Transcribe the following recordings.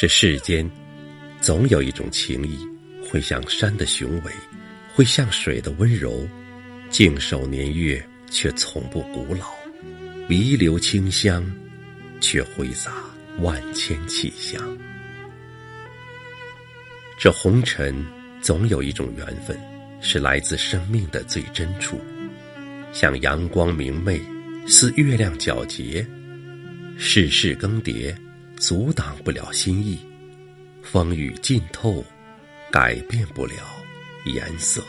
这世间，总有一种情谊，会像山的雄伟，会像水的温柔，静守年月，却从不古老；弥留清香，却挥洒万千气象。这红尘总有一种缘分，是来自生命的最真处，像阳光明媚，似月亮皎洁。世事更迭，阻挡不了心意；风雨浸透，改变不了颜色。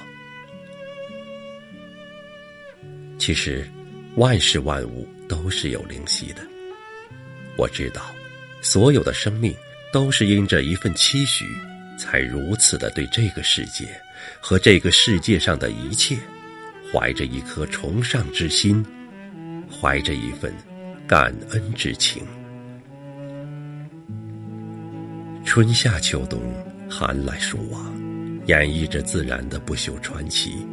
其实，万事万物都是有灵犀的。我知道，所有的生命都是因着一份期许。才如此的对这个世界和这个世界上的一切，怀着一颗崇尚之心，怀着一份感恩之情。春夏秋冬，寒来暑往，演绎着自然的不朽传奇，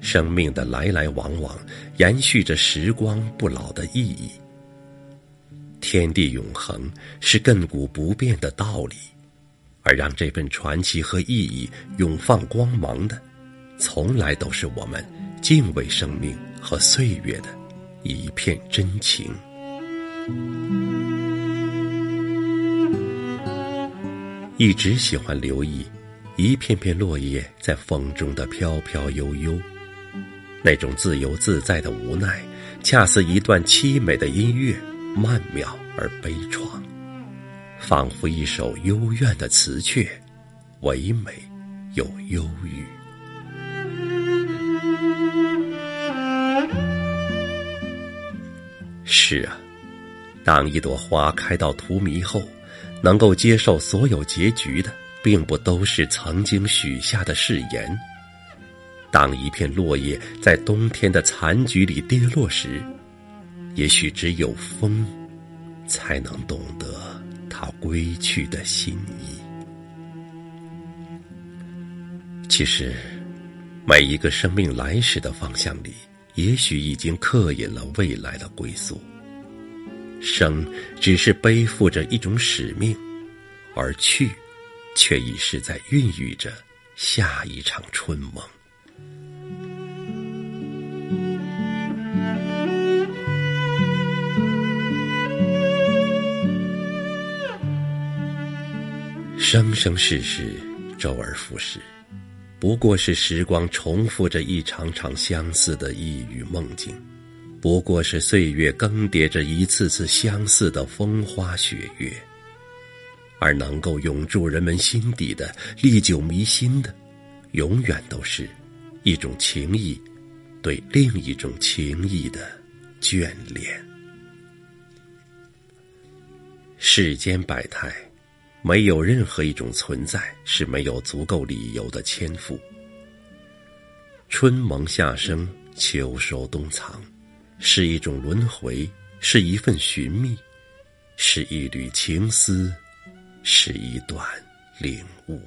生命的来来往往，延续着时光不老的意义。天地永恒是亘古不变的道理。而让这份传奇和意义永放光芒的，从来都是我们敬畏生命和岁月的一片真情。一直喜欢留意一片片落叶在风中的飘飘悠悠，那种自由自在的无奈，恰似一段凄美的音乐，曼妙而悲怆。仿佛一首幽怨的词阙，唯美又忧郁。是啊，当一朵花开到荼蘼后，能够接受所有结局的，并不都是曾经许下的誓言。当一片落叶在冬天的残局里跌落时，也许只有风，才能懂得。他归去的心意。其实，每一个生命来时的方向里，也许已经刻印了未来的归宿。生只是背负着一种使命，而去，却已是在孕育着下一场春梦。生生世世，周而复始，不过是时光重复着一场场相似的一语梦境，不过是岁月更迭着一次次相似的风花雪月。而能够永驻人们心底的、历久弥新的，永远都是一种情谊对另一种情谊的眷恋。世间百态。没有任何一种存在是没有足够理由的牵附。春萌夏生，秋收冬藏，是一种轮回，是一份寻觅，是一缕情丝，是一段领悟。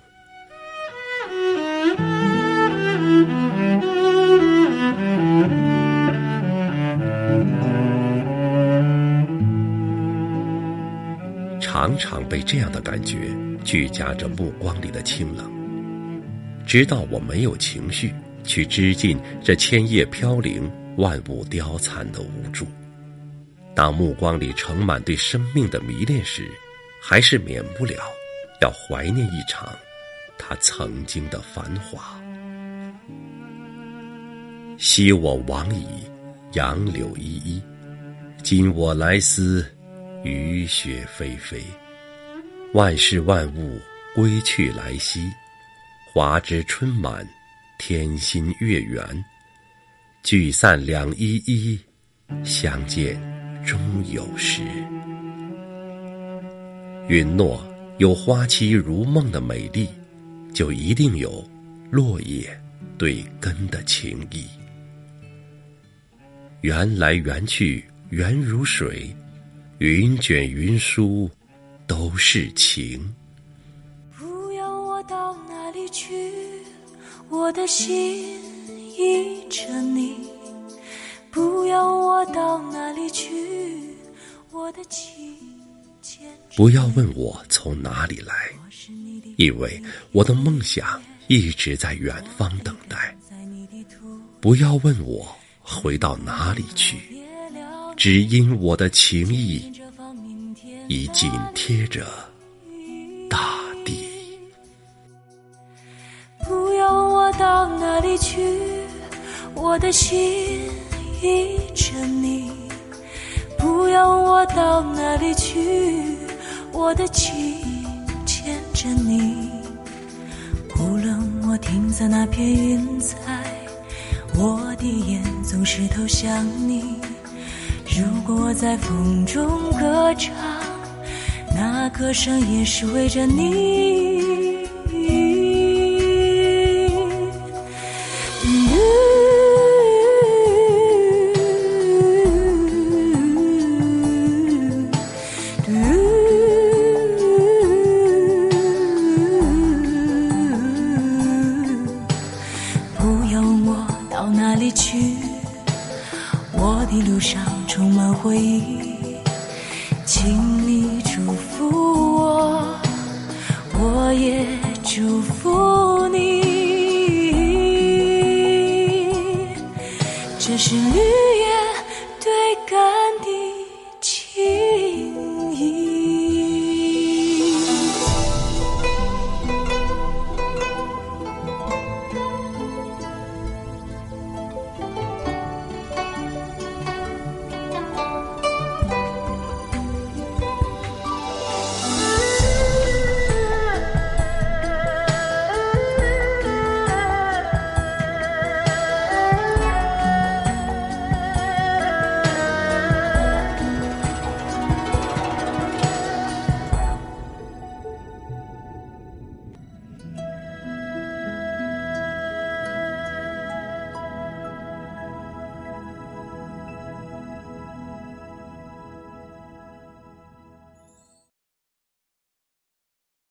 常常被这样的感觉聚夹着目光里的清冷，直到我没有情绪去知尽这千叶飘零、万物凋残的无助。当目光里盛满对生命的迷恋时，还是免不了要怀念一场他曾经的繁华。昔我往矣，杨柳依依；今我来思。雨雪霏霏，万事万物归去来兮。花枝春满，天心月圆。聚散两依依，相见终有时。允诺有花期如梦的美丽，就一定有落叶对根的情谊。缘来缘去，缘如水。云卷云舒，都是情。不要我到哪里去，我的心依着你。不要我到哪里去，我的情。不要问我从哪里来，因为我的梦想一直在远方等待。不要问我回到哪里去，只因我的情意已紧贴着大地。不要问我到哪里去，我的心依着你。不要问我到哪里去，我的情牵着你。无论我停在那片云彩，我的眼总是投向你。如果我在风中歌唱，那歌声也是为着你。不要问我到哪里去，我的路上充满回忆。请你祝福我，我也祝福你。这是旅。